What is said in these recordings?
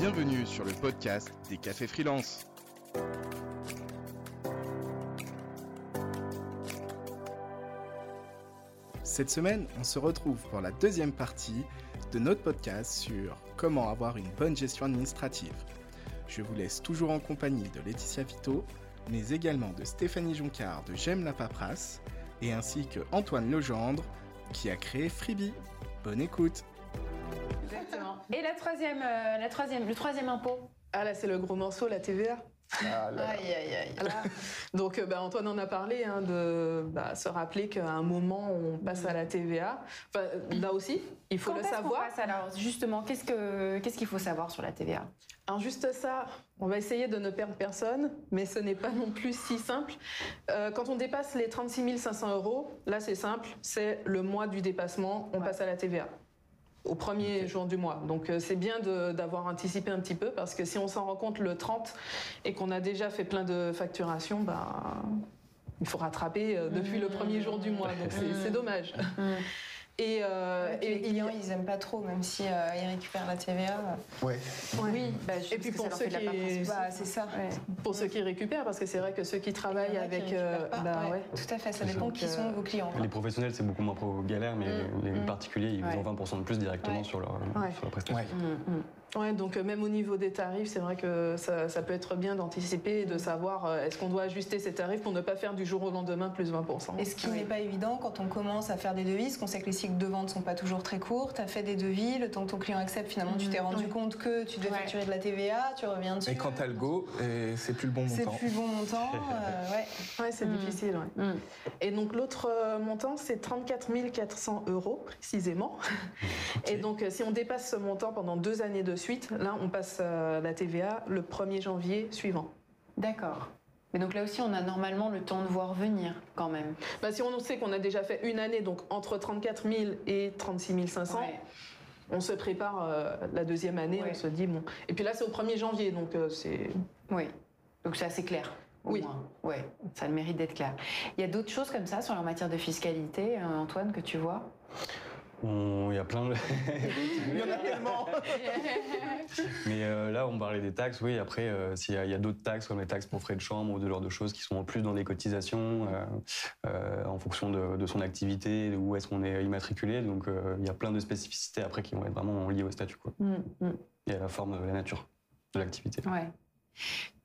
Bienvenue sur le podcast des cafés freelance. Cette semaine, on se retrouve pour la deuxième partie de notre podcast sur comment avoir une bonne gestion administrative. Je vous laisse toujours en compagnie de Laetitia Vito, mais également de Stéphanie Joncard de J'aime la paperasse, et ainsi que Antoine Legendre qui a créé Freebie. Bonne écoute. Et la troisième, euh, la troisième, le troisième impôt Ah là, c'est le gros morceau, la TVA. Aïe, aïe, aïe. Là. Donc, euh, bah, Antoine en a parlé, hein, de bah, se rappeler qu'à un moment, on passe à la TVA. Enfin, là aussi, il faut Quand le est-ce qu'on savoir. passe alors Justement, qu'est-ce que qu'est-ce qu'il faut savoir sur la TVA Alors, juste ça, on va essayer de ne perdre personne, mais ce n'est pas non plus si simple. Euh, quand on dépasse les 36 500 euros, là, c'est simple, c'est le mois du dépassement, on Ouais. passe à la TVA. Au premier jour du mois. Donc euh, c'est bien d'avoir anticipé un petit peu parce que si on s'en rend compte le 30 et qu'on a déjà fait plein de facturations, ben, il faut rattraper euh, depuis le premier jour du mois. Donc c'est c'est dommage. Et, euh, Et et les clients, ils aiment pas trop, même si euh, ils récupèrent la TVA. Ouais. Oui, bah, je- Et puis pour ceux qui-. Bah, c'est ça. Ouais. pour ceux qui récupèrent, parce que c'est vrai que ceux qui travaillent qui avec... euh, pas. bah, Ouais. Tout à fait, ça dépend qui sont vos clients. quoi. Les professionnels, c'est beaucoup moins pro galère, mais les Mm. particuliers, ils ont 20% de plus directement sur, leur, sur leur prestation. Ouais. Mm, mm. Donc euh, même au niveau des tarifs, c'est vrai que ça, ça peut être bien d'anticiper et de savoir euh, est-ce qu'on doit ajuster ces tarifs pour ne pas faire du jour au lendemain plus 20%. Et ce qui Oui. n'est pas évident quand on commence à faire des devis, parce qu'on sait que les cycles de vente sont pas toujours très courts. Tu as fait des devis, le temps que ton client accepte, finalement, tu t'es rendu Oui. compte que tu devais Ouais. facturer de la TVA, tu reviens dessus. Et quand t'as le go, c'est plus le bon C'est montant. plus bon montant. euh, ouais. Ouais, c'est Mm. difficile. ouais. Mm. Et donc l'autre euh, montant, c'est 34 400 euros précisément. Et donc si on dépasse ce montant pendant deux années de suite, là on passe la TVA le 1er janvier suivant. D'accord. Mais donc là aussi, on a normalement le temps de voir venir quand même. Bah, si on sait qu'on a déjà fait une année, donc entre 34 000 et 36 500, Ouais. on se prépare euh, la deuxième année, Ouais. on se dit bon. Et puis là c'est au 1er janvier, donc euh, c'est Oui. Donc c'est assez clair. au Oui. moins. Ouais, ça a le mérite d'être clair. Il y a d'autres choses comme ça sur la matière de fiscalité, euh, Antoine, que tu vois? On- Il y a plein de... Il y en a tellement. Mais euh, là, on parlait des taxes, oui. Après, euh, s'il y a, il y a d'autres taxes, comme les taxes pour frais de chambre ou de genre de choses qui sont en plus dans les cotisations, euh, euh, en fonction de, de son activité, où est-ce qu'on est immatriculé. Donc, euh, il y a plein de spécificités après qui vont être vraiment liées au statut, quoi. Mm, mm. Et à la forme, la nature de l'activité. Ouais.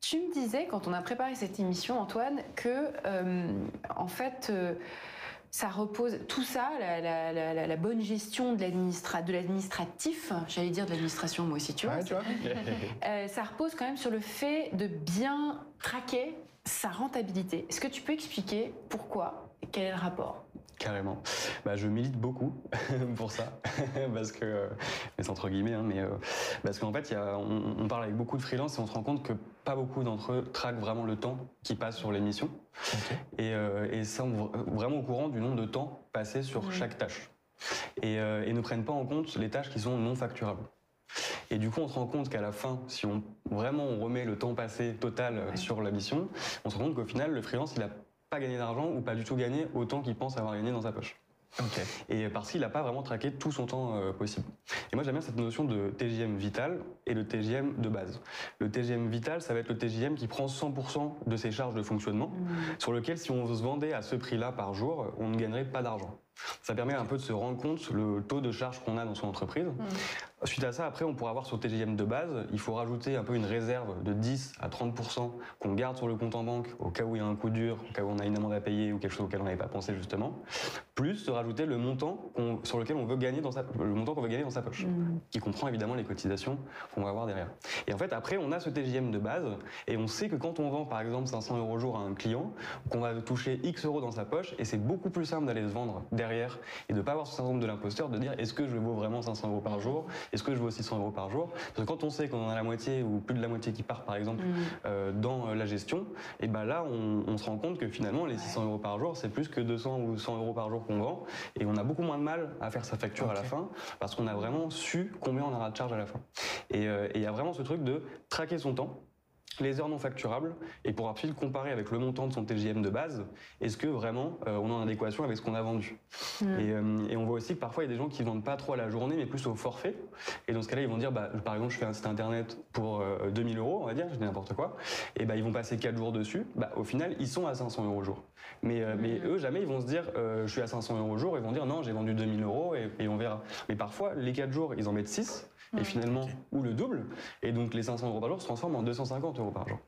Tu me disais, quand on a préparé cette émission, Antoine, que, euh, en fait, euh, ça repose, tout ça, la, la- la- la- la bonne gestion de l'administra- de l'administratif, j'allais dire de l'administration moi aussi, tu vois, Ouais, tu vois euh, ça repose quand même sur le fait de bien traquer sa rentabilité. Est-ce que tu peux expliquer pourquoi et quel est le rapport? Carrément. Bah, je milite beaucoup pour ça, parce que, euh, mais c'est entre guillemets, hein, mais euh, parce qu'en fait, il y a, on, on parle avec beaucoup de freelance et on se rend compte que pas beaucoup d'entre eux traquent vraiment le temps qui passe sur l'émission et, euh, et sont vr- vraiment au courant du nombre de temps passé sur chaque tâche et, euh, et ne prennent pas en compte les tâches qui sont non facturables. Et du coup, on se rend compte qu'à la fin, si on vraiment on remet le temps passé total euh, Ouais. sur la mission, on se rend compte qu'au final, le freelance, il a pas gagné d'argent ou pas du tout gagné autant qu'il pense avoir gagné dans sa poche. Ok. Et parce qu'il n'a pas vraiment traqué tout son temps euh, possible. Et moi j'aime bien cette notion de TJM vital et le TJM de base. Le TJM vital, ça va être le TJM qui prend 100% de ses charges de fonctionnement, sur lequel si on se vendait à ce prix-là par jour, on ne gagnerait pas d'argent. Ça permet un peu de se rendre compte le taux de charge qu'on a dans son entreprise. Suite à ça, après, on pourra avoir sur TGM de base, il faut rajouter un peu une réserve de 10 à 30% qu'on garde sur le compte en banque au cas où il y a un coup dur, au cas où on a une amende à payer ou quelque chose auquel on n'avait pas pensé justement, plus se rajouter le montant sur lequel on veut gagner dans sa, le montant qu'on veut gagner dans sa poche, qui comprend évidemment les cotisations qu'on va avoir derrière. Et en fait, après, on a ce TGM de base et on sait que quand on vend par exemple 500 euros au jour à un client, qu'on va toucher X euros dans sa poche et c'est beaucoup plus simple d'aller se vendre derrière et de pas avoir ce syndrome de l'imposteur, de dire est-ce que je vaux vraiment 500 euros par jour, est-ce que je vaux 600 euros par jour? Parce que quand on sait qu'on en a la moitié ou plus de la moitié qui part par exemple euh, dans euh, la gestion, et ben là on, on se rend compte que finalement les 600 euros par jour c'est plus que 200 ou 100 euros par jour qu'on vend et on a beaucoup moins de mal à faire sa facture à la fin parce qu'on a vraiment su combien on aura de charge à la fin. Et euh, et il y a vraiment ce truc de traquer son temps les heures non facturables et pour ensuite comparer avec le montant de son TGM de base, est-ce que vraiment euh, on est en adéquation avec ce qu'on a vendu Mm. et, euh, et on voit aussi que parfois il y a des gens qui vendent pas trop à la journée mais plus au forfait. Et dans ce cas-là, ils vont dire, bah, par exemple, je fais un site internet pour euh, 2000 euros, on va dire, je dis n'importe quoi, et bah, ils vont passer 4 jours dessus. Bah, au final, ils sont à 500 euros au jour. Mais, euh, mais eux, jamais ils vont se dire, je suis à 500 euros au jour, ils vont dire, non, j'ai vendu 2000 euros et, et on verra. Mais parfois, les 4 jours, ils en mettent 6 et finalement, ou le double. Et donc les 500 euros par jour se transforment en 250 euros par jour.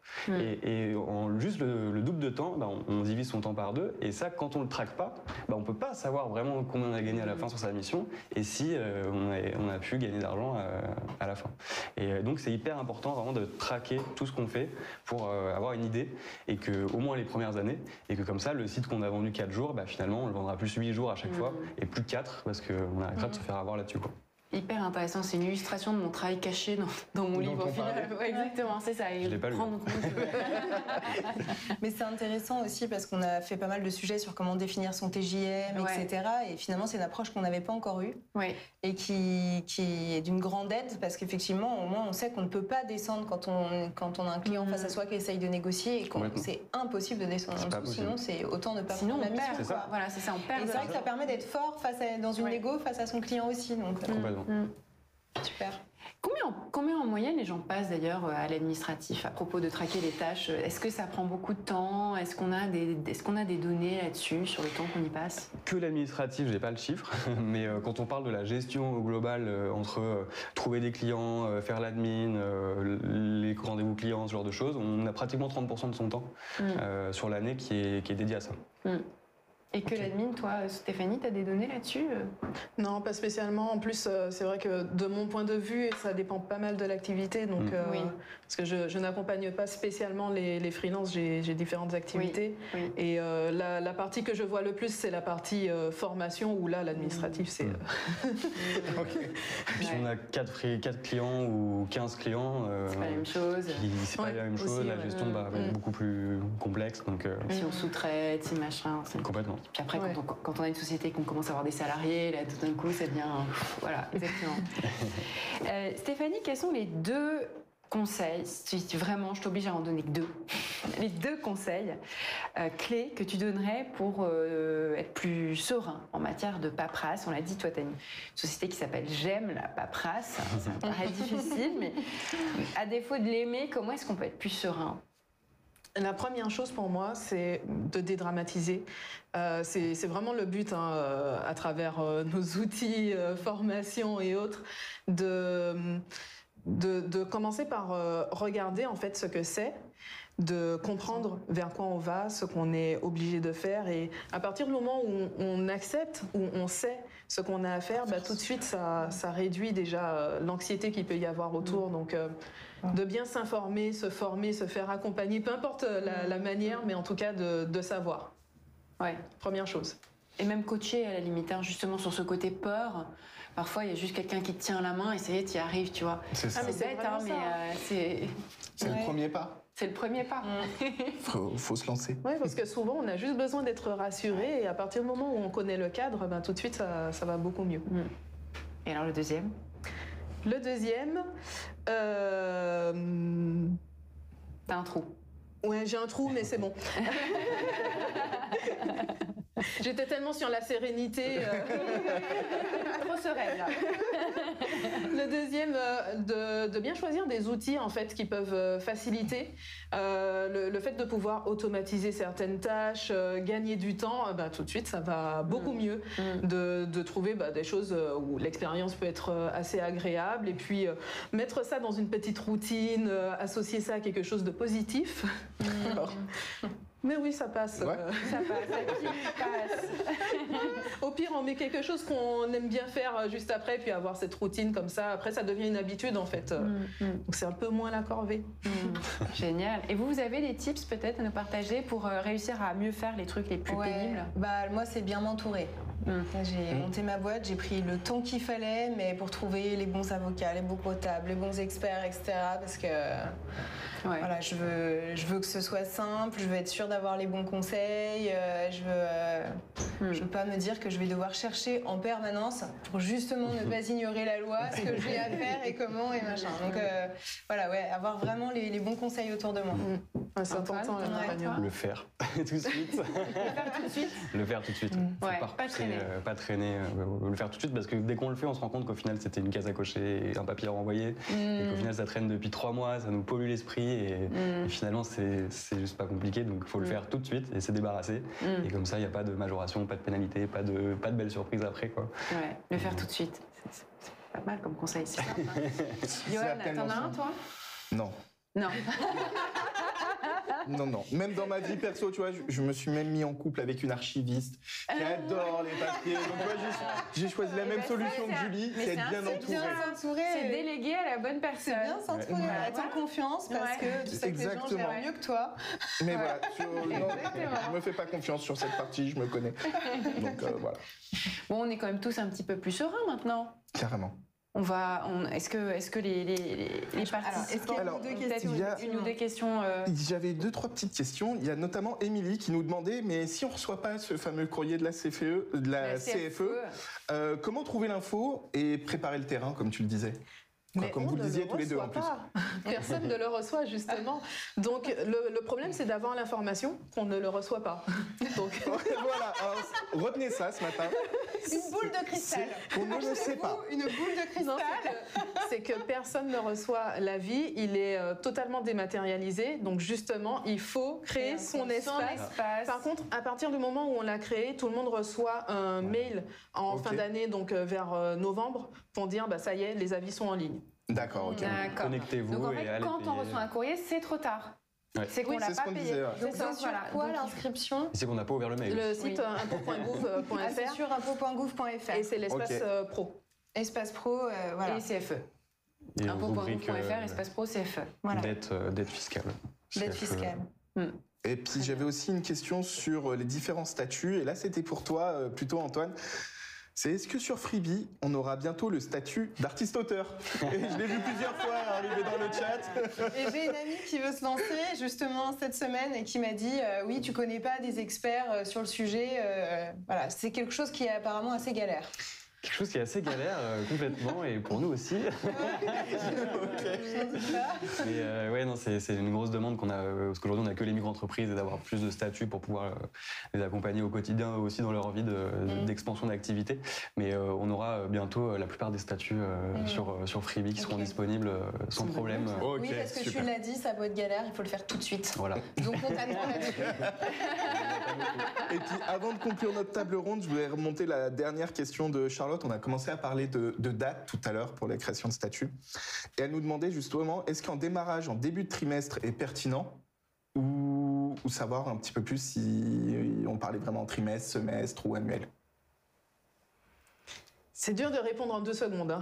Et, et en juste le, le double de temps, bah, on, on divise son temps par deux. Et ça, quand on le traque pas, bah, on peut pas savoir vraiment combien on a gagné à la fin sur sa mission et si euh, on, a, on a pu gagner d'argent euh, à la fin. Et euh, donc c'est hyper important vraiment de traquer tout ce qu'on fait pour euh, avoir une idée et que au moins les premières années et que comme ça le site qu'on a vendu 4 jours, bah, finalement on le vendra plus 8 jours à chaque fois et plus 4 parce qu'on arrêtera de se faire avoir là-dessus. quoi. Hyper intéressant, c'est une illustration de mon travail caché dans, dans mon livre au final. Ouais, exactement, c'est ça. Je l'ai pas lu. Que- Mais c'est intéressant aussi parce qu'on a fait pas mal de sujets sur comment définir son TJM, Ouais. etc. Et finalement, c'est une approche qu'on n'avait pas encore eue Ouais. et qui, qui est d'une grande aide parce qu'effectivement, au moins, on sait qu'on ne peut pas descendre quand on, quand on a un client Mhm. face à soi qui essaye de négocier et qu'on c'est impossible de descendre en dessous. Sinon, c'est autant ne pas Sinon, prendre on la mission. perd. C'est ça. quoi. Voilà, c'est ça, on perd Et c'est vrai que ça permet d'être fort face à, dans une Ouais. négo face à son client aussi. Donc, euh, Complètement. Mm. super. Combien, en- combien en moyenne les gens passent d'ailleurs euh, à l'administratif à propos de traquer les tâches? Est-ce que ça prend beaucoup de temps? Est-ce qu'on a des, est-ce qu'on a des données là-dessus sur le temps qu'on y passe? Que l'administratif, j'ai pas le chiffre, mais euh, quand on parle de la gestion globale euh, entre trouver des clients, faire l'admin, les rendez-vous clients, ce genre de choses, on a pratiquement 30% de son temps Mm. sur l'année qui est, qui est dédié à ça. Et que l'admin, toi, Stéphanie, tu as des données là-dessus euh Non, pas spécialement. En plus, euh, c'est vrai que de mon point de vue, ça dépend pas mal de l'activité. Donc, Mm. euh, Oui. parce que je, je n'accompagne pas spécialement les, les freelances, j'ai différentes activités. oui. Et euh, la, la partie que je vois le plus, c'est la partie euh, formation, où là, l'administratif, c'est. Mm. euh, Ok. Puis si Ouais. on a 4, clients ou 15 clients, euh, C'est pas la même chose. c'est pas Ouais, la même chose, aussi, la gestion bah, va être Mm. beaucoup plus complexe. Donc, euh, Si on sous-traite, si machin. complètement. Puis après, Ouais. quand, on, quand on a une société et qu'on commence à avoir des salariés, là, tout d'un coup, ça devient. Voilà, exactement. Euh, Stéphanie, quels sont les deux conseils, si vraiment je t'oblige à en donner que deux, les deux conseils euh, clés que tu donnerais pour euh, être plus serein en matière de paperasse? On l'a dit, toi, tu as une société qui s'appelle J'aime la paperasse. Ça me paraît difficile, mais à défaut de l'aimer, comment est-ce qu'on peut être plus serein? La première chose pour moi, c'est de dédramatiser. Euh, c'est vraiment le but hein, euh, à travers euh, nos outils, euh, formation et autres, de, de, commencer par regarder en fait ce que c'est, de comprendre vers quoi on va, ce qu'on est obligé de faire. Et à partir du moment où on, on accepte, où on sait ce qu'on a à faire, bah, tout de suite, ça, ça réduit déjà euh, l'anxiété qu'il peut y avoir autour. Donc, euh, de bien s'informer, se former, se faire accompagner, peu importe la, la manière, mais en tout cas de, de savoir. Ouais. Première chose. Et même coacher à la limite, hein, justement sur ce côté peur. Parfois, il y a juste quelqu'un qui te tient la main et ça y est, tu y arrives, tu vois. C'est C'est bête, hein, mais ça. euh, c'est C'est Ouais. le premier pas. C'est le premier pas. Faut, faut se lancer. Oui, parce que souvent, on a juste besoin d'être rassuré et à partir du moment où on connaît le cadre, ben, tout de suite, ça, ça va beaucoup mieux. Et alors le deuxième? Le deuxième, euh, T'as un trou. ouais, j'ai un trou, mais c'est bon. J'étais tellement sur la sérénité. euh, Trop sereine, là. Le deuxième, euh, de, de bien choisir des outils en fait qui peuvent euh, faciliter euh, le, le fait de pouvoir automatiser certaines tâches, euh, gagner du temps. bah, tout de suite, ça va beaucoup mieux Mm. de, de trouver bah, des choses où l'expérience peut être assez agréable et puis mettre ça dans une petite routine, associer ça à quelque chose de positif. Mais oui, ça passe. Ouais. euh. Ça passe, pile passe. Au pire, on met quelque chose qu'on aime bien faire euh, juste après, puis avoir cette routine comme ça. Après, ça devient une habitude en fait. Mm, mm, Donc c'est un peu moins la corvée. mm. Génial. Et vous, vous avez des tips peut-être à nous partager pour euh, réussir à mieux faire les trucs les plus Ouais. pénibles? Bah, moi, c'est bien m'entourer. J'ai monté ma boîte, j'ai pris le temps qu'il fallait, mais pour trouver les bons avocats, les bons comptables, les bons experts, etc. Parce que Ouais. voilà, je veux, je veux que ce soit simple, je veux être sûre d'avoir les bons conseils, euh, je veux, euh, Hmm. je veux pas me dire que je vais devoir chercher en permanence pour justement ne pas ignorer la loi, ce que j'ai à faire et comment et machin. Donc euh, voilà, ouais, avoir vraiment les, les bons conseils autour de moi. Ouais, c'est important l'accompagnement. Le faire tout de suite. Faire tout de suite. Le faire tout de suite. Faut Ouais, pas repousser, traîner. euh, pas traîner. euh, le faire tout de suite parce que dès qu'on le fait, on se rend compte qu'au final c'était une case à cocher et un papier à renvoyer. Et qu'au final ça traîne depuis trois mois, ça nous pollue l'esprit et, Mm. et finalement c'est c'est juste pas compliqué. Donc il faut le faire tout de suite et se débarrasser. Mm. Et comme ça, il n'y a pas de majoration, pas de pénalité, pas de, pas de belles surprises après. Quoi. Ouais, le faire tout de suite. C'est- pas mal comme conseil, c'est sympa. Johan, Certainement t'en as un, ça. toi? Non. Non. Non, non. Même dans ma vie perso, tu vois, je, je me suis même mis en couple avec une archiviste qui adore les papiers. Donc, vois, j'ai- choisi la Eh même ben, solution que Julie, être un- bien c'est entouré. Bien s'entourer. C'est délégué à la bonne personne. C'est bien s'entourer, Ouais. être en confiance parce Ouais. que tu sais que les gens gèrent mieux que toi. Mais voilà, sur- non, je me fais pas confiance sur cette partie, je me connais. Donc euh, voilà, Bon, on est quand même tous un petit peu plus sereins maintenant. carrément. On va. on- Est-ce que, est-ce que les, les, les, les est-ce qu'il y a participants Alors, il y a- une ou deux questions euh, J'avais deux, trois petites questions. Il y a notamment Émilie qui nous demandait, mais si on reçoit pas ce fameux courrier de la CFE, de la, la CFE, CFE. euh, comment trouver l'info et préparer le terrain, comme tu le disais? Mais Comme vous le ne disiez tous les deux en plus. pas. Personne ne le reçoit justement. Donc le, le problème c'est d'avoir l'information qu'on ne le reçoit pas. Donc voilà, alors, retenez ça ce matin. Une boule de cristal. C'est- On ne le sait pas. Une boule de non, cristal. c'est que- personne ne reçoit l'avis. Il est euh, totalement dématérialisé. Donc justement il faut créer son son espace. Par contre, à partir du moment où on l'a créé, tout le monde reçoit un mail en fin d'année, donc euh, vers euh, novembre, pour dire bah ça y est, les avis sont en ligne. D'accord, ok. D'accord. Connectez-vous Donc en et allez quand on reçoit un courrier, c'est trop tard. Ouais. C'est qu'on Oui, l'a pas qu'on payé. disait, ouais. Donc C'est sur voilà. quoi Donc, l'inscription C'est qu'on n'a pas ouvert le mail. Le site Oui. euh, impôt.gouv.fr Ah, c'est sur impôt.gouv.fr. et c'est l'espace euh, pro. Espace pro, euh, voilà. Et CFE. Rubrique, Impôt.gouv.fr, euh, espace pro, CFE. Voilà. dette, euh, dette fiscale. Dette CFE. fiscale. Et puis j'avais aussi une question sur les différents statuts. Et là, c'était pour toi, plutôt Antoine. C'est est-ce que sur Freebie, on aura bientôt le statut d'artiste-auteur je l'ai vu plusieurs fois arriver dans le chat. Et j'ai une amie qui veut se lancer justement cette semaine et qui m'a dit euh, oui tu connais pas des experts euh, sur le sujet euh, voilà c'est quelque chose qui est apparemment assez galère. Quelque chose qui est assez galère euh, complètement et pour nous aussi. Mais euh, ouais, non, c'est c'est une grosse demande qu'on a euh, parce qu'aujourd'hui on n'a que les micro-entreprises et d'avoir plus de statuts pour pouvoir les accompagner au quotidien aussi dans leur vie de- d'expansion d'activité. Mais euh, on aura bientôt la plupart des statuts euh, sur sur Freebie qui seront disponibles sans problème. oui parce que super. tu l'as dit ça peut être galère il faut le faire tout de suite. Voilà. Donc on t'attend là-dessus. Et puis avant de conclure notre table ronde, je voulais remonter la dernière question de Charlotte. On a commencé à parler de, de date tout à l'heure pour la création de statut. Et elle nous demandait justement, est-ce qu'un démarrage en début de trimestre est pertinent ou, ou savoir un petit peu plus si on parlait vraiment en trimestre, semestre ou annuel? C'est dur de répondre en deux secondes. hein.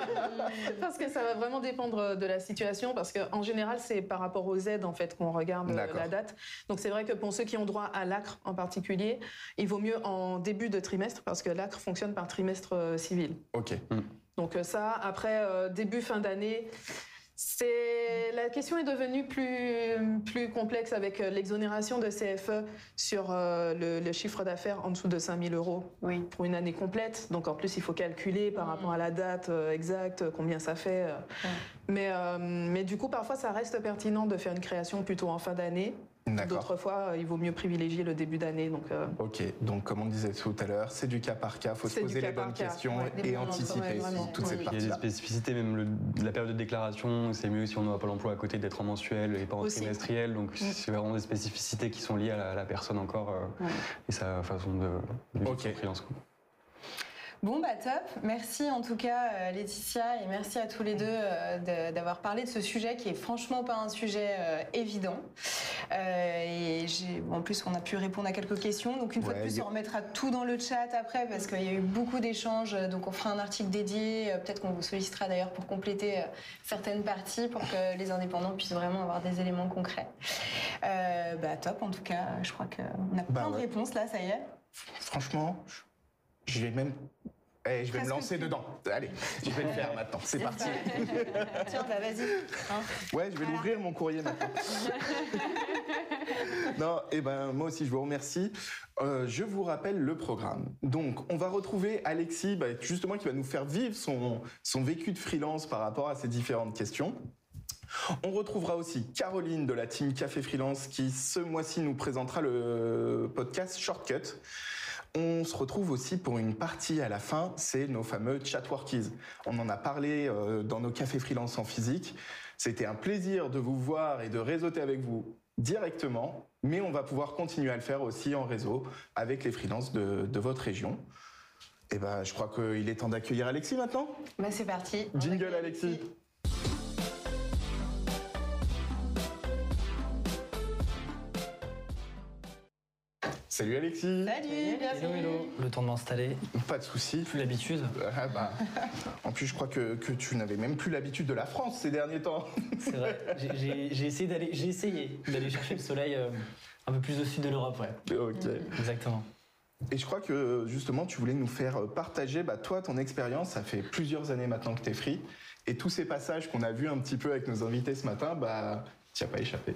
parce que ça va vraiment dépendre de la situation. Parce qu'en général, c'est par rapport aux aides en fait, qu'on regarde euh, la date. Donc c'est vrai que pour ceux qui ont droit à l'ACRE en particulier, il vaut mieux en début de trimestre parce que l'ACRE fonctionne par trimestre euh, civil. Ok. Donc euh, ça, après euh, début fin d'année, c'est la question est devenue plus plus complexe avec euh, l'exonération de CFE sur euh, le, le chiffre d'affaires en dessous de 5000 euros Oui. pour une année complète. Donc en plus, il faut calculer par rapport à la date euh, exacte combien ça fait. Mais euh, mais du coup, parfois, ça reste pertinent de faire une création plutôt en fin d'année. D'autres fois, euh, il vaut mieux privilégier le début d'année. Donc euh, Ok, donc comme on disait tout à l'heure, c'est du cas par cas, faut se poser les bonnes questions ouais. Et anticiper ouais, vraiment. toute cette Oui. Il y a des spécificités, même le- la période de déclaration, c'est mieux si on n'a pas l'emploi à côté d'être en mensuel et pas en Aussi. trimestriel. Donc c'est vraiment des spécificités qui sont liées à la, à la personne encore euh, Ouais. et sa façon de, de vivre Ok. son freelance. Bon bah top, merci en tout cas euh, Laetitia et merci à tous les deux euh, de- d'avoir parlé de ce sujet qui est franchement pas un sujet euh, évident. Euh, et en plus on a pu répondre à quelques questions, donc une fois de plus a- on remettra tout dans le chat après parce qu'il y a eu beaucoup d'échanges, donc on fera un article dédié, peut-être qu'on vous sollicitera d'ailleurs pour compléter certaines parties pour que les indépendants puissent vraiment avoir des éléments concrets. Euh, bah top en tout cas, je crois qu'on a plein Bah de ouais. réponses là, ça y est. Franchement, Je vais même. Eh, je vais me lancer dedans. Allez, je vais le faire maintenant. C'est parti. Tiens, bah vas-y. hein. Ouais, je vais l'ouvrir mon courrier maintenant. non, et ben moi aussi je vous remercie. Euh, je vous rappelle le programme. Donc, on va retrouver Alexis, bah, justement, qui va nous faire vivre son, son vécu de freelance par rapport à ces différentes questions. On retrouvera aussi Caroline de la team Café Freelance qui ce mois-ci nous présentera le podcast Shortcut. On se retrouve aussi pour une partie à la fin, c'est nos fameux chatworkies. On en a parlé euh, dans nos cafés freelance en physique. C'était un plaisir de vous voir et de réseauter avec vous directement, mais on va pouvoir continuer à le faire aussi en réseau avec les freelances de, de votre région. Et ben, je crois qu'il est temps d'accueillir Alexis maintenant. Bah c'est parti. Jingle Alexis. Salut Alexis. Salut, Hello, bienvenue. hello. Le temps de m'installer, Pas de souci. plus l'habitude. Ah bah, en plus, je crois que, que tu n'avais même plus l'habitude de la France ces derniers temps. C'est vrai. J'ai- essayé d'aller, j'ai essayé d'aller chercher le soleil euh, un peu plus au sud de l'Europe, ouais. ok. Exactement. Et je crois que justement, tu voulais nous faire partager, bah, toi, ton expérience. Ça fait plusieurs années maintenant que tu es free. Et tous ces passages qu'on a vus un petit peu avec nos invités ce matin, bah, tu as pas échappé.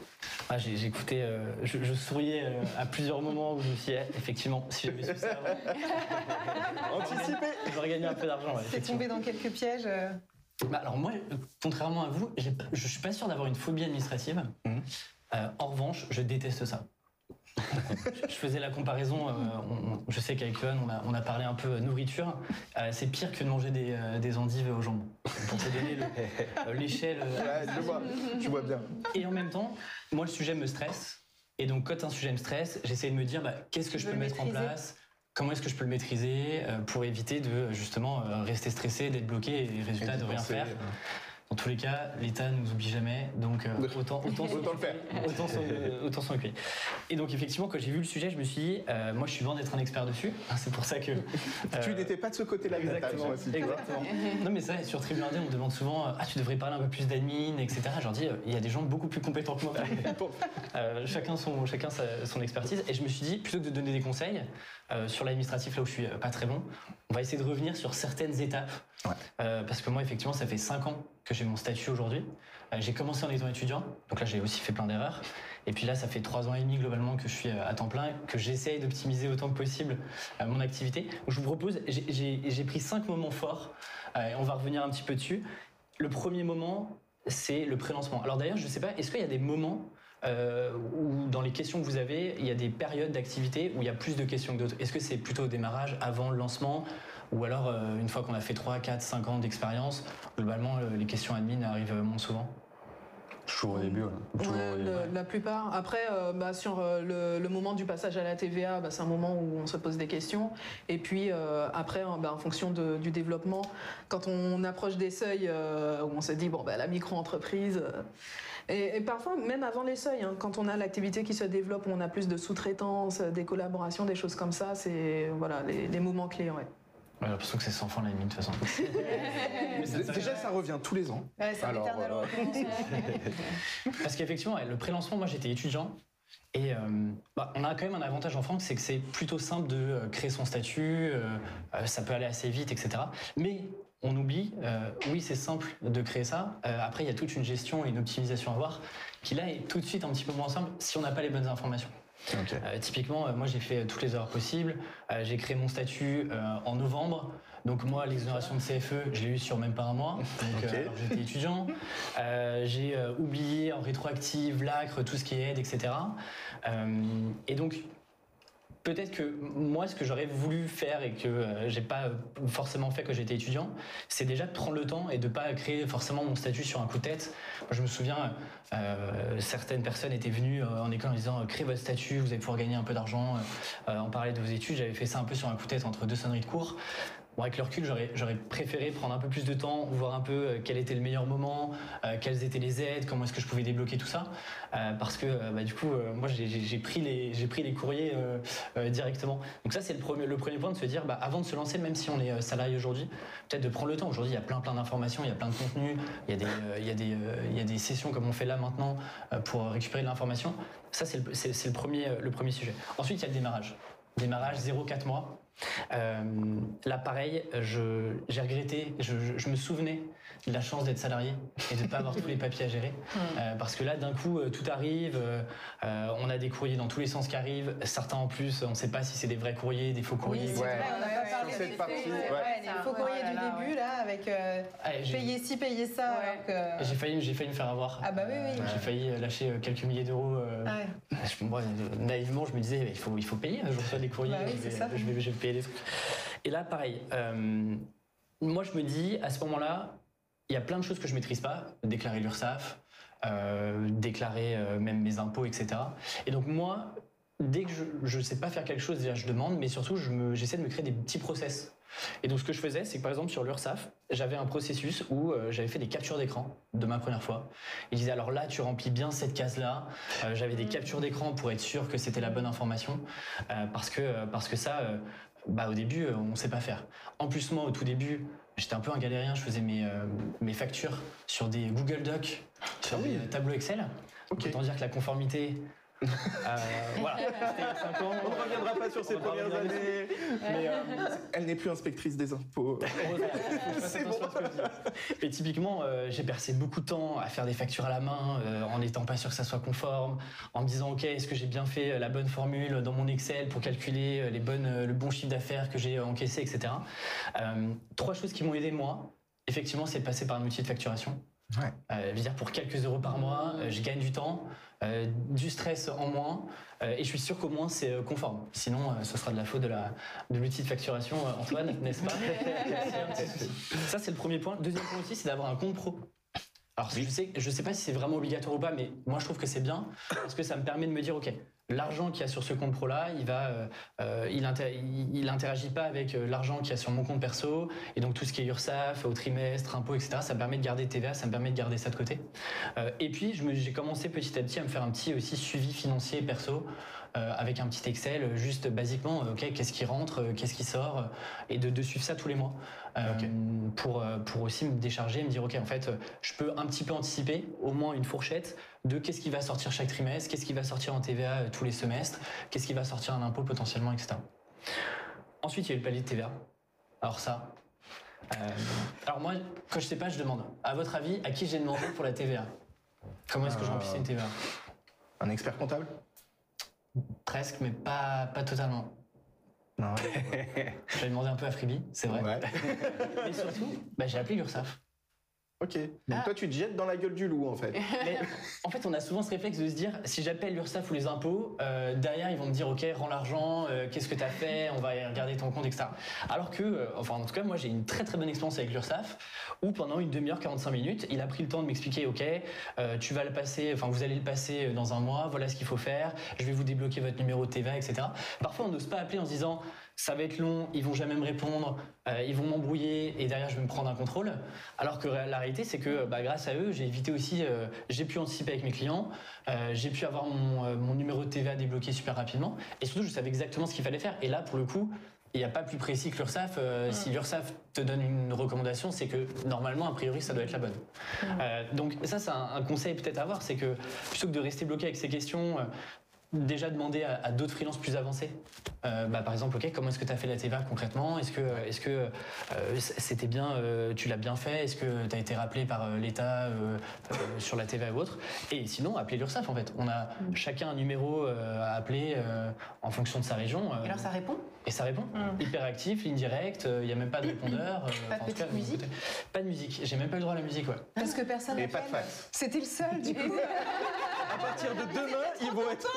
Ah, écouté, euh, je, je souriais euh, à plusieurs moments où je me suis dit, eh, effectivement, si j'avais su ça avant, Anticipé j'aurais gagné un peu d'argent. ouais, T'es tombé dans quelques pièges. euh. Bah, alors moi, contrairement à vous, je suis pas sûr d'avoir une phobie administrative. Euh, en revanche, je déteste ça. Je je faisais la comparaison, euh, on- on- je sais qu'avec Johan, on a, on a parlé un peu euh, nourriture. Euh, c'est pire que de manger des, euh, des endives au jambon. Pour te donner le- euh, l'échelle. euh, Ouais, je vois, tu vois bien. Et en même temps, moi, le sujet me stresse. Et donc, quand un sujet me stresse, j'essaie de me dire bah, qu'est-ce que Tu je peux mettre en place? Comment est-ce que je peux le maîtriser euh, pour éviter de justement euh, rester stressé, d'être bloqué et résultat Et de rien penser, faire? Dans tous les cas, l'État ne nous oublie jamais, donc euh, autant, autant, s'en Autant le faire. Autant s'en euh, autant s'en occuper. Et donc effectivement, quand j'ai vu le sujet, je me suis dit, euh, moi je suis loin d'être un expert dessus. C'est pour ça que... Tu n'étais pas de ce côté-là Exactement. aussi. Exactement. non mais vrai, sur Tribune 1D, on me demande souvent ah tu devrais parler un peu plus d'admin, etc. Je leur dis il y a des gens beaucoup plus compétents que moi. Euh, chacun son chacun sa- son expertise. Et je me suis dit plutôt que de donner des conseils sur l'administratif là où je suis pas très bon, on va essayer de revenir sur certaines étapes. Ouais. Parce que moi effectivement ça fait 5 ans que j'ai mon statut aujourd'hui. Euh, j'ai commencé en étant étudiant, donc là j'ai aussi fait plein d'erreurs. Et puis là ça fait 3 ans et demi globalement que je suis euh, à temps plein, que j'essaye d'optimiser autant que possible euh, mon activité. Donc, je vous propose, j'ai- pris 5 moments forts, et on va revenir un petit peu dessus. Le premier moment, c'est le pré-lancement. Alors d'ailleurs, je ne sais pas, est-ce qu'il y a des moments où dans les questions que vous avez, il y a des périodes d'activité où il y a plus de questions que d'autres? Est-ce que c'est plutôt au démarrage, avant le lancement? Ou alors euh, une fois qu'on a fait 3, 4, 5 ans d'expérience, globalement euh, les questions admin arrivent moins souvent Toujours au début, la plupart. Après, euh, bah, sur euh, le, le moment du passage à la TVA, bah, c'est un moment où on se pose des questions. Et puis euh, après, hein, bah, en fonction de- du développement, quand on approche des seuils euh, où on se dit bon, bah, la micro-entreprise. euh, et, et parfois, même avant les seuils, hein, quand on a l'activité qui se développe, où on a plus de sous-traitance, des collaborations, des choses comme ça, c'est voilà les, les moments clés. Ouais. J'ai l'impression que c'est sans fin la admin de toute façon. Déjà, ça revient tous les ans. Ouais, c'est un Alors, éternel euh. Parce qu'effectivement, ouais, le pré-lancement, moi j'étais étudiant. Et euh, bah, on a quand même un avantage en France, c'est que c'est plutôt simple de euh, créer son statut, euh, ça peut aller assez vite, etc. Mais on oublie, euh, oui c'est simple de créer ça, euh, après il y a toute une gestion et une optimisation à voir, qui là est tout de suite un petit peu moins simple si on n'a pas les bonnes informations. Euh, typiquement, euh, moi j'ai fait toutes les erreurs possibles. Euh, j'ai créé mon statut euh, en novembre. Donc moi, l'exonération de CFE, je l'ai eu sur même pas un mois. Donc, euh, j'étais étudiant. Euh, j'ai euh, oublié en rétroactive, l'ACRE, tout ce qui est aide, etc. Euh, et donc, peut-être que moi, ce que j'aurais voulu faire et que euh, j'ai pas forcément fait quand j'étais étudiant, c'est déjà de prendre le temps et de pas créer forcément mon statut sur un coup de tête. Moi, je me souviens, euh, certaines personnes étaient venues euh, en école en disant euh, créez votre statut, vous allez pouvoir gagner un peu d'argent, euh, en parler de vos études. J'avais fait ça un peu sur un coup de tête entre deux sonneries de cours. Bon, avec le recul, j'aurais, préféré prendre un peu plus de temps, voir un peu euh, quel était le meilleur moment, euh, quelles étaient les aides, comment est-ce que je pouvais débloquer tout ça. Euh, parce que bah, du coup, moi, j'ai, pris les, courriers directement. Donc ça, c'est le premier, point de se dire, bah, avant de se lancer, même si on est salarié aujourd'hui, peut-être de prendre le temps. Aujourd'hui, il y a plein plein d'informations, il y a plein de contenus, il y a des, sessions comme on fait là maintenant pour récupérer de l'information. Ça, c'est le, premier, le premier sujet. Ensuite, il y a le démarrage. Démarrage 0-4 mois. Euh, là, pareil, j'ai regretté, je, me souvenais la chance d'être salarié et de ne pas avoir tous les papiers à gérer. Euh, parce que là, d'un coup, euh, tout arrive, euh, on a des courriers dans tous les sens qui arrivent, certains en plus, on ne sait pas si c'est des vrais courriers, des faux courriers. c'est Ouais. vrai, on n'a pas Sur parlé des partie, ouais. ouais, les faux Ouais, courriers ouais, du là, début, ouais. là, avec euh, Allez, payer ci, payer ça, Ouais. que... J'ai failli, j'ai failli me faire avoir. Ah bah oui, oui. Euh, J'ai failli lâcher quelques milliers d'euros. euh, Ouais. je- moi, naïvement, je me disais, il faut, il faut payer. Je reçois des courriers, Bah oui, je, c'est vais, ça. je, vais, je vais payer des trucs. Et là, pareil. euh, moi, je me dis, à ce moment-là, il y a plein de choses que je maîtrise pas. Déclarer l'URSSAF, euh, déclarer euh, même mes impôts, etc. Et donc, moi, dès que je ne sais pas faire quelque chose, je demande, mais surtout, j'essaie de me créer des petits process. Et donc, ce que je faisais, c'est que par exemple, sur l'URSSAF, j'avais un processus où euh, j'avais fait des captures d'écran de ma première fois. Il disait alors là, tu remplis bien cette case-là. J'avais des captures d'écran pour être sûr que c'était la bonne information. Parce, que, parce que ça, bah, au début, on ne sait pas faire. En plus, moi, au tout début, j'étais un peu un galérien. Je faisais mes, euh, mes factures sur des Google Docs, sur Ah oui. des euh, tableaux Excel. Autant dire que la conformité. Euh, voilà, ans. On ne reviendra pas sur pas premières années. Mais, euh, Elle n'est plus inspectrice des impôts. C'est dis. Et typiquement, euh, j'ai percé beaucoup de temps à faire des factures à la main, euh, en n'étant pas sûr que ça soit conforme, en me disant ok, est-ce que j'ai bien fait la bonne formule dans mon Excel pour calculer les bonnes, le bon chiffre d'affaires que j'ai encaissé, etc. Euh, trois choses qui m'ont aidé moi. Effectivement, c'est de passer par un outil de facturation. Ouais. Euh, je veux dire, pour quelques euros par mois, euh, je gagne du temps, euh, du stress en moins, euh, et je suis sûr qu'au moins c'est conforme. Sinon, euh, ce sera de la faute de la de l'outil de facturation, euh, Antoine, n'est-ce pas? Ça, c'est le premier point. Deuxième point aussi, c'est d'avoir un compte pro. Alors, je sais, je sais pas si c'est vraiment obligatoire ou pas, mais moi, je trouve que c'est bien parce que ça me permet de me dire, ok, l'argent qu'il y a sur ce compte pro là, il va, euh, euh, il, inter- il, il interagit pas avec euh, l'argent qu'il y a sur mon compte perso, et donc tout ce qui est URSAF, au trimestre, impôts, etc. Ça me permet de garder TVA, ça me permet de garder ça de côté. Et puis, j'ai commencé petit à petit à me faire un petit aussi suivi financier perso. avec un petit Excel, juste basiquement, ok, qu'est-ce qui rentre, qu'est-ce qui sort, et de suivre ça tous les mois, euh, pour, euh, pour aussi me décharger, me dire, ok, en fait, je peux un petit peu anticiper, au moins une fourchette, de qu'est-ce qui va sortir chaque trimestre, qu'est-ce qui va sortir en TVA euh, tous les semestres, qu'est-ce qui va sortir en impôt potentiellement, etc. Ensuite, il y a eu le palier de TVA. Alors ça, euh, alors moi, quand je sais pas, je demande. À votre avis, à qui j'ai demandé pour la TVA Comment est-ce que je Euh, remplissais une TVA Un expert comptable? Presque, mais pas, pas totalement. Non. J'avais demandé un peu à Freebie, c'est vrai. Ouais. Mais surtout, bah, j'ai appelé l'URSSAF. Ok. Donc toi, tu te jettes dans la gueule du loup, en fait. Mais en fait, on a souvent ce réflexe de se dire si j'appelle l'URSSAF ou les impôts, euh, derrière ils vont me dire ok, rends l'argent, euh, qu'est-ce que tu as fait, on va regarder ton compte, etc. Alors que, euh, enfin en tout cas, moi j'ai une très très bonne expérience avec l'URSSAF où pendant une demi-heure, 45 minutes, il a pris le temps de m'expliquer ok, euh, tu vas le passer, enfin vous allez le passer dans un mois, voilà ce qu'il faut faire, je vais vous débloquer votre numéro de TVA, etc. Parfois on n'ose pas appeler en se disant ça va être long, ils vont jamais me répondre, euh, ils vont m'embrouiller et derrière je vais me prendre un contrôle. Alors que la réalité c'est que bah, grâce à eux j'ai évité aussi, euh, j'ai pu anticiper avec mes clients, euh, j'ai pu avoir mon, mon numéro de TVA débloqué super rapidement et surtout je savais exactement ce qu'il fallait faire. Et là pour le coup il n'y a pas plus précis que l'URSSAF. Si l'URSSAF te donne une recommandation, c'est que normalement, a priori, ça doit être la bonne. Donc ça, c'est un, un conseil peut-être à avoir, c'est que plutôt que de rester bloqué avec ces questions, déjà demander à, à d'autres freelances plus avancés. Euh, bah, par exemple, ok, comment est-ce que tu as fait la TVA concrètement? Est-ce que, est-ce que euh, c'était bien, euh, tu l'as bien fait? Est-ce que tu as été rappelé par euh, l'État euh, euh, sur la TVA ou autre? Et sinon, appeler l'URSSAF en fait. On a chacun un numéro euh, à appeler euh, en fonction de sa région. euh, Et alors ça répond? et ça répond. Hyper actif, ligne directe, il n'y a même pas de répondeur. euh, Pas de cas, musique? Pas de musique. J'ai même pas le droit à la musique, ouais. Parce que personne Et n'a pas de fax. C'était le seul, du coup. À partir de demain, ils vont être.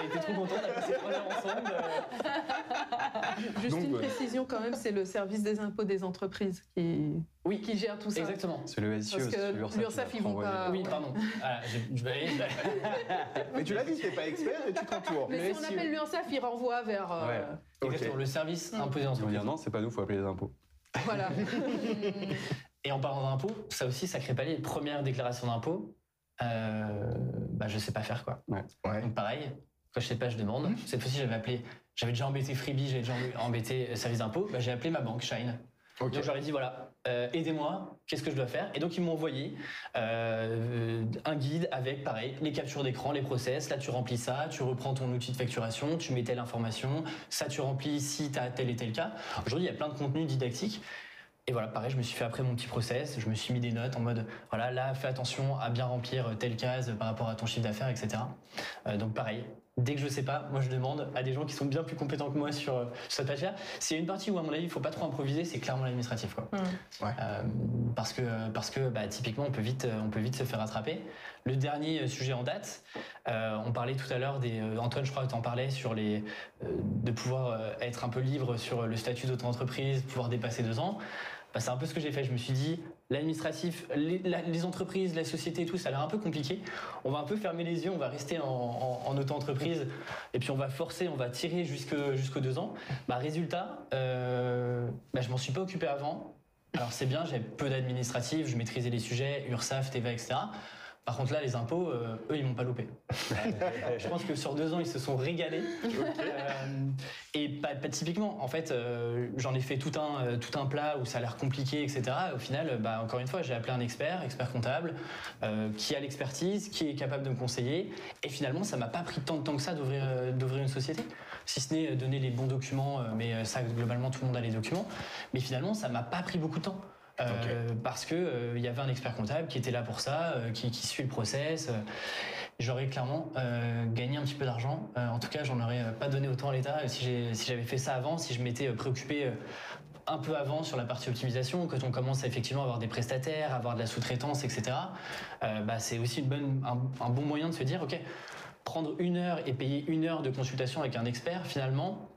J'ai été trop content, on a passé trois heures ensemble. euh, Juste Donc, une ouais. précision quand même, c'est le service des impôts des entreprises qui, Oui, qui gère tout ça. exactement. C'est le SIO, Parce que l'URSSAF ils vont pas- Oui, pardon. Ah, je vais- Mais tu l'as dit, t'es pas expert et tu t'entoures. Mais Le si on SIO. appelle l'URSSAF, il renvoie vers. euh, Ouais. Ok. Exactement, le service imposé en Ils vont dire non, c'est pas nous, faut appeler les impôts. Voilà. Et en parlant d'impôts, ça aussi, sacré palier, première déclaration d'impôt, euh, bah, je sais pas faire quoi. Ouais. Donc pareil, quand je sais pas, je demande. Cette fois-ci, j'avais appelé, j'avais déjà embêté Freebie, j'avais déjà embêté euh, service d'impôt, bah, j'ai appelé ma banque, Shine. Donc j'aurais dit voilà, euh, aidez-moi, qu'est-ce que je dois faire? Et donc ils m'ont envoyé euh, un guide avec pareil les captures d'écran, les process. Là tu remplis ça, tu reprends ton outil de facturation, tu mets telle information, ça tu remplis si tu as tel et tel cas. Aujourd'hui il y a plein de contenus didactiques. Et voilà, pareil, je me suis fait après mon petit process, je me suis mis des notes en mode, voilà, là, fais attention à bien remplir telle case par rapport à ton chiffre d'affaires, etc. Euh, donc pareil, dès que je sais pas, moi je demande à des gens qui sont bien plus compétents que moi sur, euh, sur cette partie-là. C'est une partie où, à mon avis, il faut pas trop improviser, c'est clairement l'administratif. Quoi. Mm. Ouais. Euh, parce que, parce que bah, typiquement, on peut, vite, on peut vite se faire attraper. Le dernier sujet en date, euh, on parlait tout à l'heure des. euh, Antoine, je crois que tu en parlais sur les. euh, de pouvoir euh, être un peu libre sur le statut d'auto-entreprise, pouvoir dépasser deux ans. Bah, c'est un peu ce que j'ai fait. Je me suis dit, l'administratif, les, entreprises, la société tout, ça a l'air un peu compliqué. On va un peu fermer les yeux, on va rester en, en- en auto-entreprise et puis on va forcer, on va tirer jusqu'aux deux ans. Bah, résultat, euh, bah, je m'en suis pas occupé avant. Alors c'est bien, j'avais peu d'administratif, je maîtrisais les sujets, URSAF, TVA, etc. Par contre là, les impôts, euh, eux, ils m'ont pas loupé. Je pense que sur deux ans, ils se sont régalés. Euh, et pas, pas typiquement. En fait, euh, j'en ai fait tout un, tout un plat où ça a l'air compliqué, etc. Et au final, bah, encore une fois, j'ai appelé un expert, expert comptable, qui a l'expertise, qui est capable de me conseiller. Et finalement, ça m'a pas pris tant de temps que ça d'ouvrir, d'ouvrir une société. Si ce n'est donner les bons documents, mais ça, globalement, tout le monde a les documents. Mais finalement, ça m'a pas pris beaucoup de temps. Euh, Parce que euh, il y avait un expert comptable qui était là pour ça, euh, qui, suit le process. J'aurais clairement gagné un petit peu d'argent. En tout cas, j'en aurais pas donné autant à l'État si j'avais fait ça avant, si je m'étais préoccupé un peu avant sur la partie optimisation, quand on commence à effectivement avoir des prestataires, avoir de la sous-traitance, etc. bah, c'est aussi un, un bon moyen de se dire, ok, prendre une heure et payer une heure de consultation avec un expert, finalement,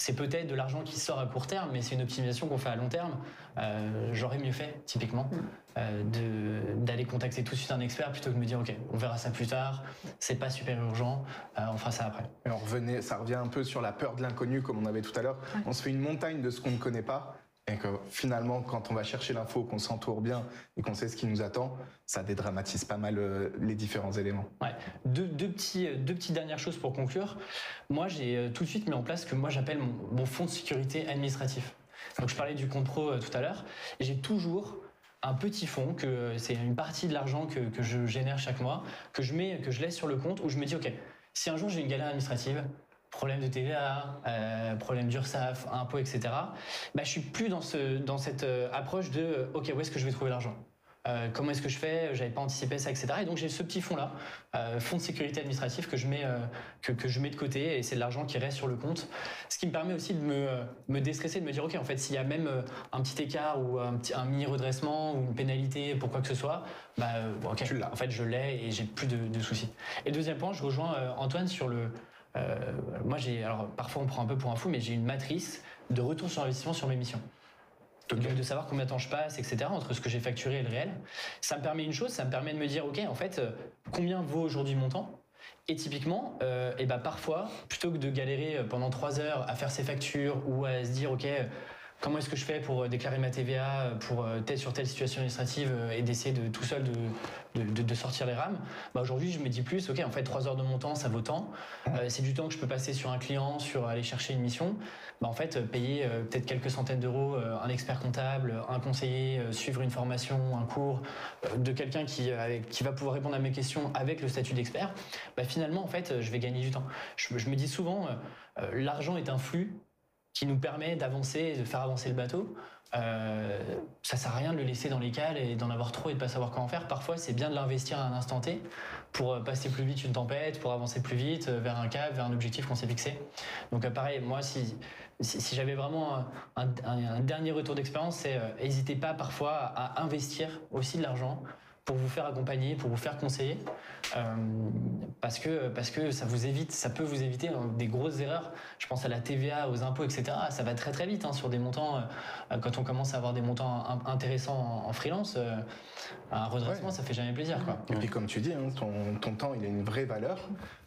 c'est peut-être de l'argent qui sort à court terme, mais c'est une optimisation qu'on fait à long terme. Euh, J'aurais mieux fait, typiquement, euh, de- d'aller contacter tout de suite un expert plutôt que de me dire, ok, on verra ça plus tard, c'est pas super urgent, euh, on fera ça après. Et on revenait, ça revient un peu sur la peur de l'inconnu, comme on avait tout à l'heure. On se fait une montagne de ce qu'on ne connaît pas. Et que finalement, quand on va chercher l'info, qu'on s'entoure bien et qu'on sait ce qui nous attend, ça dédramatise pas mal euh, les différents éléments. Ouais. Deux, deux, petits, euh, deux petites dernières choses pour conclure. Moi, j'ai euh, tout de suite mis en place ce que moi j'appelle mon, mon fonds de sécurité administratif. Donc, je parlais du compte pro tout à l'heure. J'ai toujours un petit fonds, que c'est une partie de l'argent que, que je génère chaque mois, que je, mets, que je laisse sur le compte où je me dis, OK, si un jour j'ai une galère administrative, problème de TVA, euh, problème d'URSSAF, impôts, etc., bah, je suis plus dans, ce, dans cette euh, approche de, euh, OK, où est-ce que je vais trouver l'argent? Euh, comment est-ce que je fais? J'avais pas anticipé ça, etc. Et donc j'ai ce petit fonds-là, euh, fonds de sécurité administratif que je mets que, que je mets de côté et c'est de l'argent qui reste sur le compte. Ce qui me permet aussi de me, me déstresser, de me dire ok en fait s'il y a même un petit écart ou un, petit, un mini redressement ou une pénalité pour quoi que ce soit, bah bon, ok Tu en fait je l'ai et j'ai plus de, de soucis. Et deuxième point, je rejoins Antoine sur le euh, moi j'ai alors parfois on prend un peu pour un fou mais j'ai une matrice de retour sur investissement sur mes missions. Donc de savoir combien de temps je passe, etc., entre ce que j'ai facturé et le réel. Ça me permet une chose, ça me permet de me dire, OK, en fait, euh, combien vaut aujourd'hui mon temps? Et typiquement, euh, et ben parfois, plutôt que de galérer pendant trois heures à faire ses factures ou à se dire, OK, comment est-ce que je fais pour euh, déclarer ma TVA euh, pour euh, telle sur telle situation administrative et d'essayer de tout seul de, de, de- de sortir les rames, bah aujourd'hui je me dis plus, OK, en fait, trois heures de mon temps, ça vaut tant. Euh, c'est du temps que je peux passer sur un client, sur aller chercher une mission. Bah, en fait, payer euh, peut-être quelques centaines d'euros, euh, un expert comptable, un conseiller, suivre une formation, un cours de quelqu'un qui, va pouvoir répondre à mes questions avec le statut d'expert, bah, finalement, en fait, je vais gagner du temps. Je, je me dis souvent, l'argent est un flux qui nous permet d'avancer de faire avancer le bateau. Euh, ça sert à rien de le laisser dans les cales et d'en avoir trop et de pas savoir quoi en faire. Parfois, c'est bien de l'investir à un instant T pour euh, passer plus vite une tempête, pour avancer plus vite euh, vers un cap, vers un objectif qu'on s'est fixé. Donc euh, pareil, moi, si, si, j'avais vraiment un, dernier retour d'expérience, c'est n'hésitez pas parfois à investir aussi de l'argent pour vous faire accompagner, pour vous faire conseiller, euh, parce que parce que ça vous évite, ça peut vous éviter euh, des grosses erreurs. Je pense à la TVA, aux impôts, etc. Ça va très très vite hein, sur des montants. euh, quand on commence à avoir des montants in- intéressants en, en freelance, euh, un redressement, Ouais. ça fait jamais plaisir, quoi. Et puis comme tu dis, hein, ton, ton temps, il a une vraie valeur.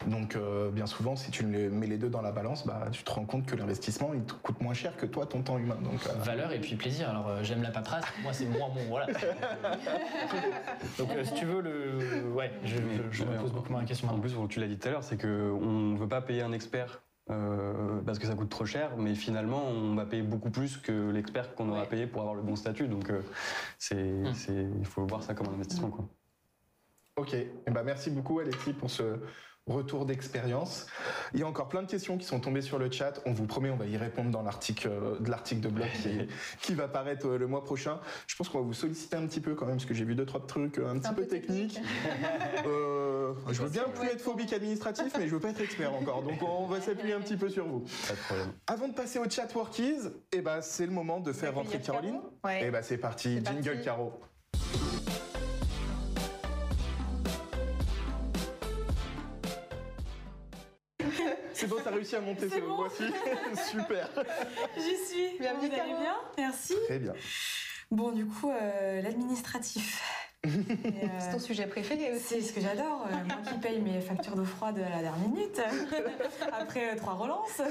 Donc bien souvent, si tu mets les deux dans la balance, bah, tu te rends compte que l'investissement, il te coûte moins cher que toi, ton temps humain. Donc, Valeur et puis plaisir. Alors j'aime la paperasse. Moi c'est moi mon voilà. Donc euh, si tu veux le ouais, je, je- je me pose beaucoup moins la question. En plus, tu l'as dit tout à l'heure, c'est qu'on ne veut pas payer un expert euh, parce que ça coûte trop cher, mais finalement, on va payer beaucoup plus que l'expert qu'on aura Ouais. payé pour avoir le bon statut. Donc, euh, c'est, Hmm. c'est- il faut voir ça comme un investissement. Quoi. Ok, Eh ben, merci beaucoup Alexis pour ce retour d'expérience. Il y a encore plein de questions qui sont tombées sur le chat. On vous promet, on va y répondre dans l'article euh, de l'article de blog qui, qui va paraître euh, le mois prochain. Je pense qu'on va vous solliciter un petit peu quand même parce que j'ai vu deux trois trucs euh, un petit un peu, peu techniques. Euh, je veux bien plus être phobique administratif, mais je veux pas être expert encore. Donc on va s'appuyer un petit peu sur vous. Pas de problème. Avant de passer au chat workies, eh ben c'est le moment de faire rentrer Caroline. Ouais. Et ben c'est parti, jingle parti. Caro. C'est bon, t'as réussi à monter C'est ce bon. voici. Super. J'y suis. Bienvenue, Vous allez bien Merci. Très bien. Bon, du coup, euh, l'administratif. Euh, C'est ton sujet préféré aussi. c'est ce que j'adore. euh, moi qui paye mes factures d'eau froide à la dernière minute, après euh, trois relances.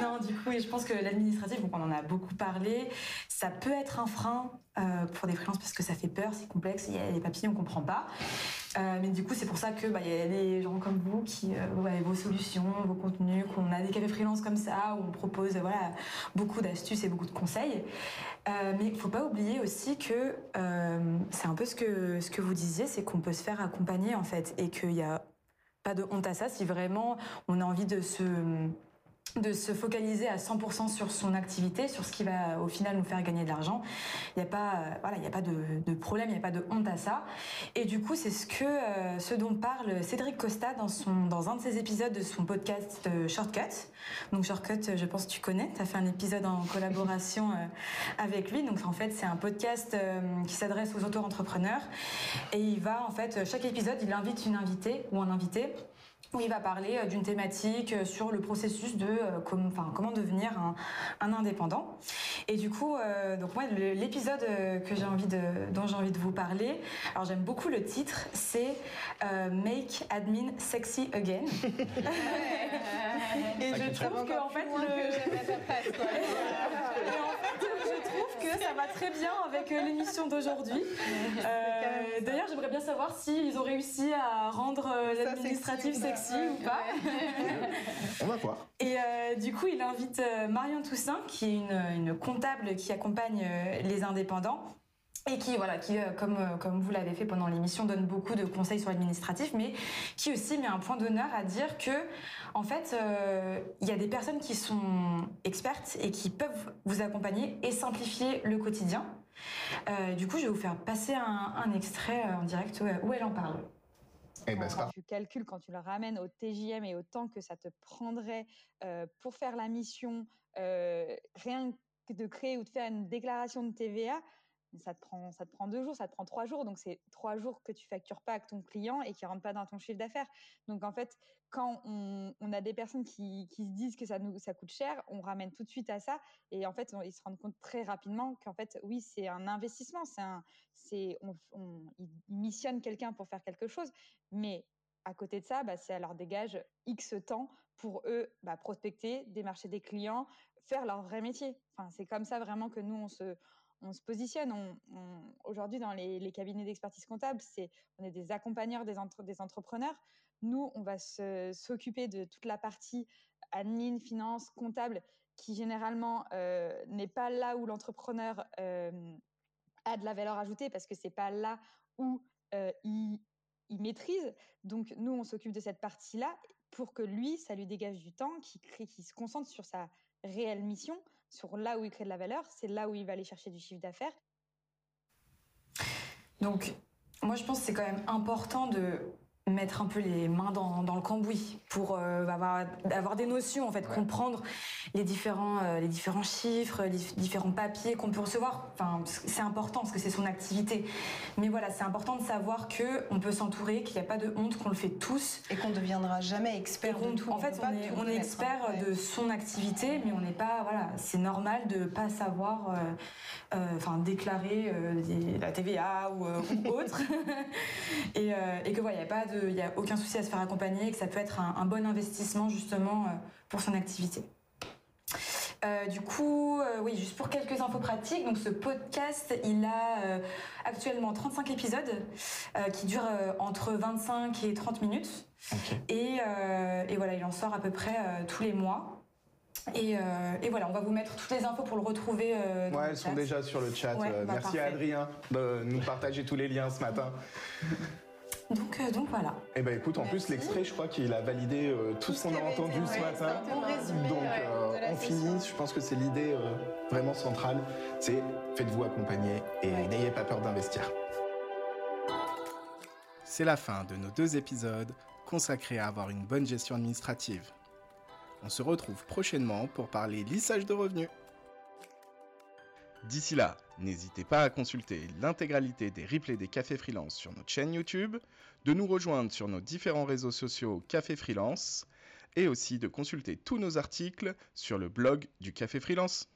non, du coup, et je pense que l'administratif, on en a beaucoup parlé, ça peut être un frein euh, pour des freelances parce que ça fait peur, c'est complexe, il y a des papiers, on comprend pas. Euh, mais du coup, c'est pour ça que bah, il y a des gens comme vous qui, euh, ouais, vos solutions, vos contenus, qu'on a des cafés freelance comme ça, où on propose voilà, beaucoup d'astuces et beaucoup de conseils. Euh, mais il faut pas oublier aussi que c'est un peu ce que, ce que vous disiez, c'est qu'on peut se faire accompagner en fait, et qu'il n'y a pas de honte à ça si vraiment on a envie de se de se focaliser à 100% sur son activité, sur ce qui va au final nous faire gagner de l'argent. Il n'y a pas, euh, voilà, il n'y a pas de, problème, il n'y a pas de honte à ça. Et du coup, c'est ce que, euh, ce dont parle Cédric Costa dans son, dans un de ses épisodes de son podcast euh, Shortcut. Donc Shortcut, je pense que tu connais. Tu as fait un épisode en collaboration avec lui. Donc en fait, c'est un podcast qui s'adresse aux auto-entrepreneurs. Et il va, en fait, chaque épisode, il invite une invitée ou un invité où il va parler euh, d'une thématique euh, sur le processus de euh, com- comment devenir un, un indépendant. Et du coup, euh, donc moi, l'épisode que j'ai envie de, dont j'ai envie de vous parler, alors j'aime beaucoup le titre, c'est euh, Make Admin Sexy Again. Et je trouve que en fait, le- et en fait, je trouve que ça va très bien avec euh, l'émission d'aujourd'hui. Euh, D'ailleurs, j'aimerais bien savoir s'ils ont réussi à rendre euh, l'administratif sexy sexy, ou pas. On va voir. Et euh, du coup, il invite Marion Toussaint, qui est une, une comptable qui accompagne les indépendants. Et qui, voilà, qui euh, comme, euh, comme vous l'avez fait pendant l'émission, donne beaucoup de conseils sur l'administratif, mais qui aussi met un point d'honneur à dire que, en fait, euh, il y a des personnes qui sont expertes et qui peuvent vous accompagner et simplifier le quotidien. Euh, du coup, je vais vous faire passer un, un extrait en direct où, elle en parle. Eh ben quand tu calcules, quand tu le ramènes au TJM et au temps que ça te prendrait euh, pour faire la mission, euh, rien que de créer ou de faire une déclaration de TVA, ça te prend, ça te prend deux jours, ça te prend trois jours. Donc, c'est trois jours que tu factures pas avec ton client et qui rentrent pas dans ton chiffre d'affaires. Donc, en fait, quand on, a des personnes qui, se disent que ça, nous, ça coûte cher, on ramène tout de suite à ça. Et en fait, ils se rendent compte très rapidement qu'en fait, oui, c'est un investissement. C'est un, c'est, ils missionnent quelqu'un pour faire quelque chose. Mais à côté de ça, bah, ça leur dégage X temps pour eux bah, prospecter, démarcher des clients, faire leur vrai métier. Enfin, c'est comme ça vraiment que nous, on se, on se positionne. On, on- Aujourd'hui, dans les, cabinets d'expertise comptable, on est des accompagneurs des, entre- des entrepreneurs. Nous, on va s'occuper de toute la partie admin, finance, comptable, qui généralement euh, n'est pas là où l'entrepreneur euh, a de la valeur ajoutée parce que c'est pas là où euh, il, maîtrise. Donc nous, on s'occupe de cette partie-là pour que lui, ça lui dégage du temps, qu'il se concentre sur sa réelle mission, sur là où il crée de la valeur, c'est là où il va aller chercher du chiffre d'affaires. Donc, moi, je pense que c'est quand même important de mettre un peu les mains dans, dans le cambouis pour euh, avoir, avoir des notions, en fait, Ouais. comprendre les différents, euh, les différents chiffres, les différents papiers qu'on peut recevoir. Enfin, c'est important parce que c'est son activité. Mais voilà, c'est important de savoir que on peut s'entourer, qu'il n'y a pas de honte, qu'on le fait tous. Et qu'on ne deviendra jamais expert de tout. en fait, on est, on expert hein. Ouais. de son activité, mais on n'est pas, voilà, c'est normal de pas savoir, euh, euh, enfin, déclarer euh, des- la TVA ou, euh, ou autre, et, euh, et que voilà, il n'y a pas de, il y a aucun souci à se faire accompagner, et que ça peut être un, un bon investissement justement euh, pour son activité. Euh, du coup, euh, oui, juste pour quelques infos pratiques, donc ce podcast, il a euh, actuellement 35 épisodes qui durent entre 25 et 30 minutes. Et, et voilà, il en sort à peu près tous les mois. Et, euh, et voilà, on va vous mettre toutes les infos pour le retrouver. euh, dans Ouais, le elles sont déjà sur le chat. Ouais, Euh, bah, Merci à. Adrien de nous partager tous les liens ce matin. Donc, euh, donc voilà. Et ben écoute, en plus l'extrait, je crois qu'il a validé euh, tout, Tout ce qu'on a entendu ce ouais, matin. bon résumé, Donc euh, on session. finit, je pense que c'est l'idée euh, vraiment centrale, c'est faites-vous accompagner et Ouais. n'ayez pas peur d'investir. C'est la fin de nos deux épisodes consacrés à avoir une bonne gestion administrative. On se retrouve prochainement pour parler lissage de revenus. D'ici là, n'hésitez pas à consulter l'intégralité des replays des cafés freelance sur notre chaîne YouTube, de nous rejoindre sur nos différents réseaux sociaux Café Freelance et aussi de consulter tous nos articles sur le blog du Café Freelance.